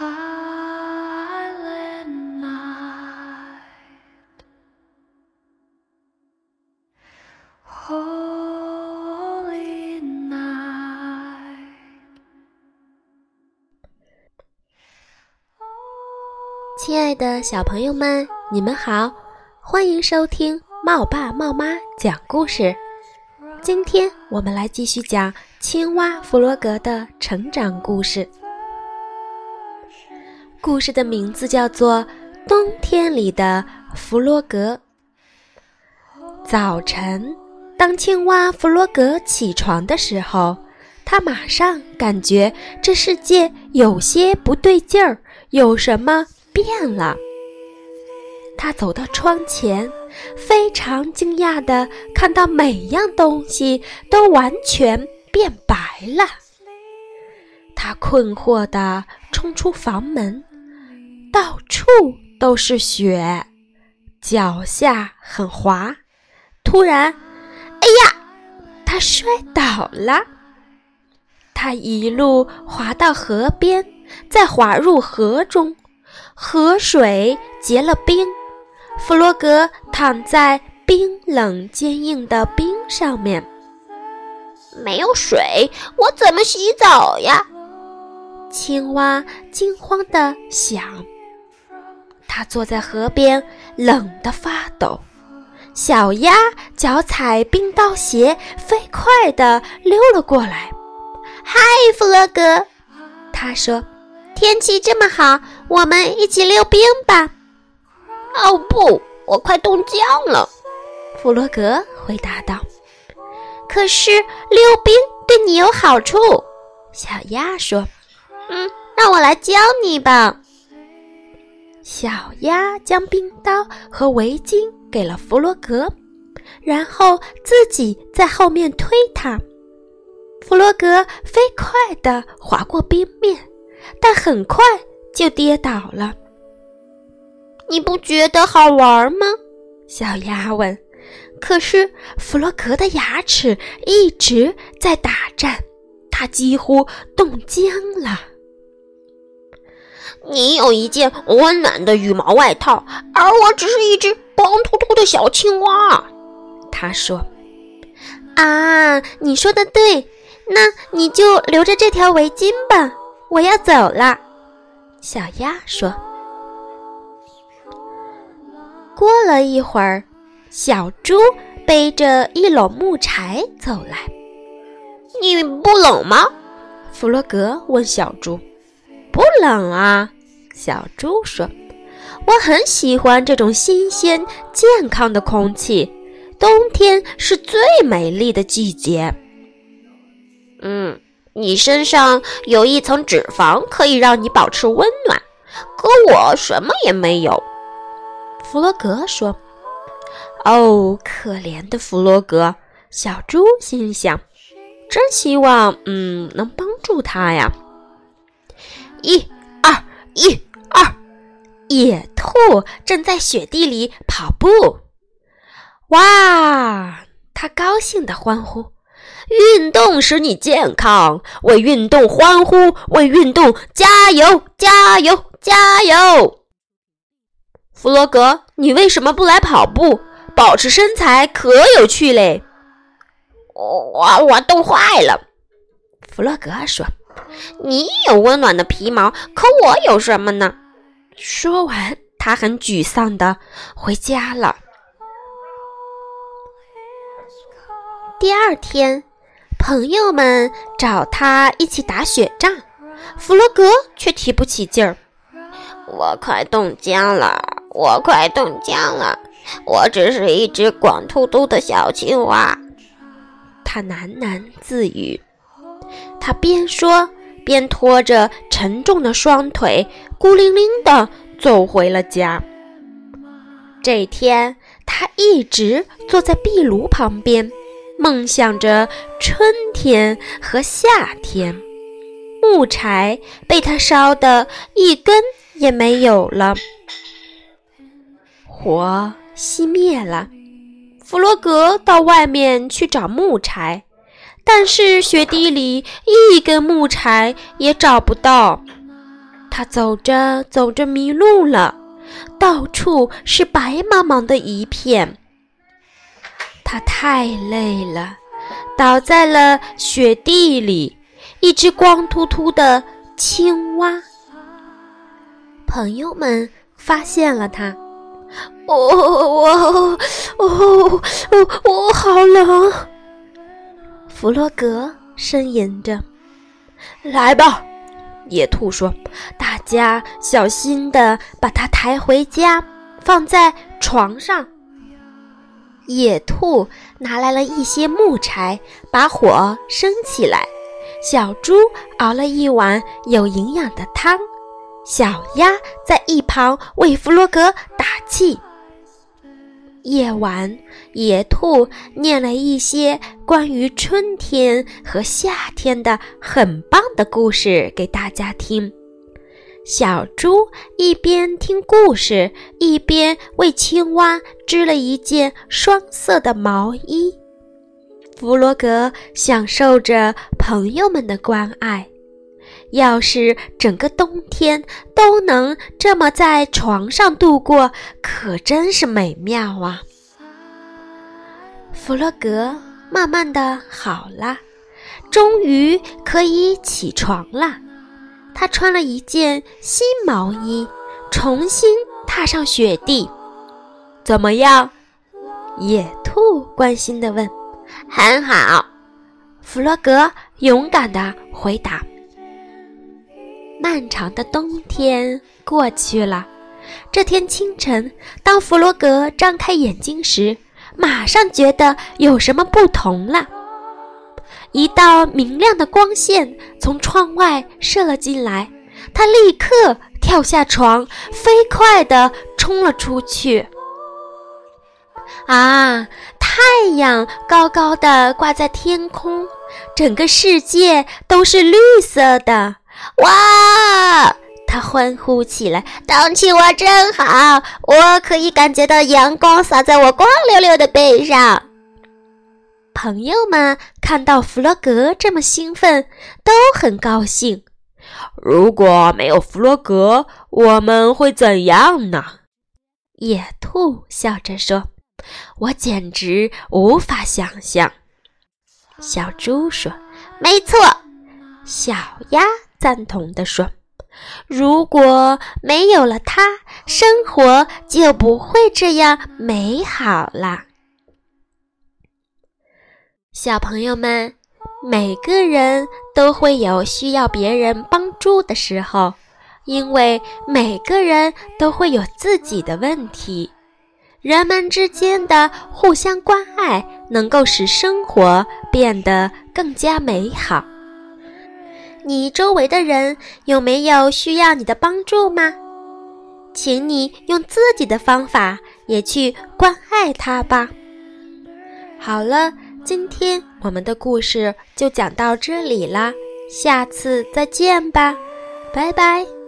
亲爱的小朋友们，你们好，欢迎收听茂爸茂妈讲故事。今天我们来继续讲青蛙弗洛格的成长故事。故事的名字叫做《冬天里的弗洛格》。早晨，当青蛙弗洛格起床的时候，他马上感觉这世界有些不对劲儿，有什么？变了。他走到窗前，非常惊讶地看到每样东西都完全变白了。他困惑地冲出房门，到处都是雪，脚下很滑。突然，哎呀，他摔倒了。他一路滑到河边，再滑入河中。河水结了冰，弗洛格躺在冰冷坚硬的冰上面。没有水，我怎么洗澡呀？青蛙惊慌地想。它坐在河边，冷得发抖。小鸭脚踩冰刀鞋，飞快地溜了过来。“嗨，弗洛格！”他说。天气这么好，我们一起溜冰吧。哦不，我快冻僵了。弗洛格回答道。可是溜冰对你有好处，小鸭说。嗯，让我来教你吧。小鸭将冰刀和围巾给了弗洛格，然后自己在后面推他。弗洛格飞快地滑过冰面。但很快就跌倒了。你不觉得好玩吗？小鸭问。可是弗洛格的牙齿一直在打颤，他几乎冻僵了。你有一件温暖的羽毛外套，而我只是一只光秃秃的小青蛙。他说：“啊，你说的对，那你就留着这条围巾吧。”我要走了，小鸭说。过了一会儿，小猪背着一篓木柴走来。你不冷吗？弗洛格问小猪。不冷啊，小猪说。我很喜欢这种新鲜、健康的空气。冬天是最美丽的季节。嗯。你身上有一层脂肪，可以让你保持温暖，可我什么也没有。弗洛格说：“哦，可怜的弗洛格。”小猪心想：“真希望，嗯，能帮助他呀。”一、二、一、二，野兔正在雪地里跑步。哇！他高兴地欢呼。运动使你健康，为运动欢呼，为运动加油，加油，加油！弗洛格，你为什么不来跑步？保持身材可有趣嘞！我我冻坏了。弗洛格说：“你有温暖的皮毛，可我有什么呢？”说完，他很沮丧的回家了。第二天。朋友们找他一起打雪仗，弗洛格却提不起劲儿。我快冻僵了，我快冻僵了，我只是一只光秃秃的小青蛙。他喃喃自语。他边说边拖着沉重的双腿，孤零零地走回了家。这天，他一直坐在壁炉旁边。梦想着春天和夏天，木柴被他烧得一根也没有了，火熄灭了。弗洛格到外面去找木柴，但是雪地里一根木柴也找不到。他走着走着迷路了，到处是白茫茫的一片。他太累了，倒在了雪地里。一只光秃秃的青蛙。朋友们发现了他。哦，我，哦，哦，我好冷。弗洛格呻吟着。来吧，野兔说：“大家小心的把它抬回家，放在床上。”野兔拿来了一些木柴，把火升起来。小猪熬了一碗有营养的汤，小鸭在一旁为弗洛格打气。夜晚，野兔念了一些关于春天和夏天的很棒的故事给大家听。小猪一边听故事，一边为青蛙织了一件双色的毛衣。弗洛格享受着朋友们的关爱。要是整个冬天都能这么在床上度过，可真是美妙啊！弗洛格慢慢的好了，终于可以起床了。他穿了一件新毛衣，重新踏上雪地。怎么样？野兔关心的问。很好，弗洛格勇敢的回答。漫长的冬天过去了，这天清晨，当弗洛格张开眼睛时，马上觉得有什么不同了。一道明亮的光线从窗外射了进来，他立刻跳下床，飞快地冲了出去。啊！太阳高高的挂在天空，整个世界都是绿色的。哇！他欢呼起来：“当青蛙真好，我可以感觉到阳光洒在我光溜溜的背上。”朋友们看到弗洛格这么兴奋，都很高兴。如果没有弗洛格，我们会怎样呢？野兔笑着说。我简直无法想象，小猪说：“没错。”小鸭赞同地说：“如果没有了它，生活就不会这样美好了。”小朋友们，每个人都会有需要别人帮助的时候，因为每个人都会有自己的问题。人们之间的互相关爱，能够使生活变得更加美好。你周围的人有没有需要你的帮助吗？请你用自己的方法也去关爱他吧。好了，今天我们的故事就讲到这里啦，下次再见吧，拜拜。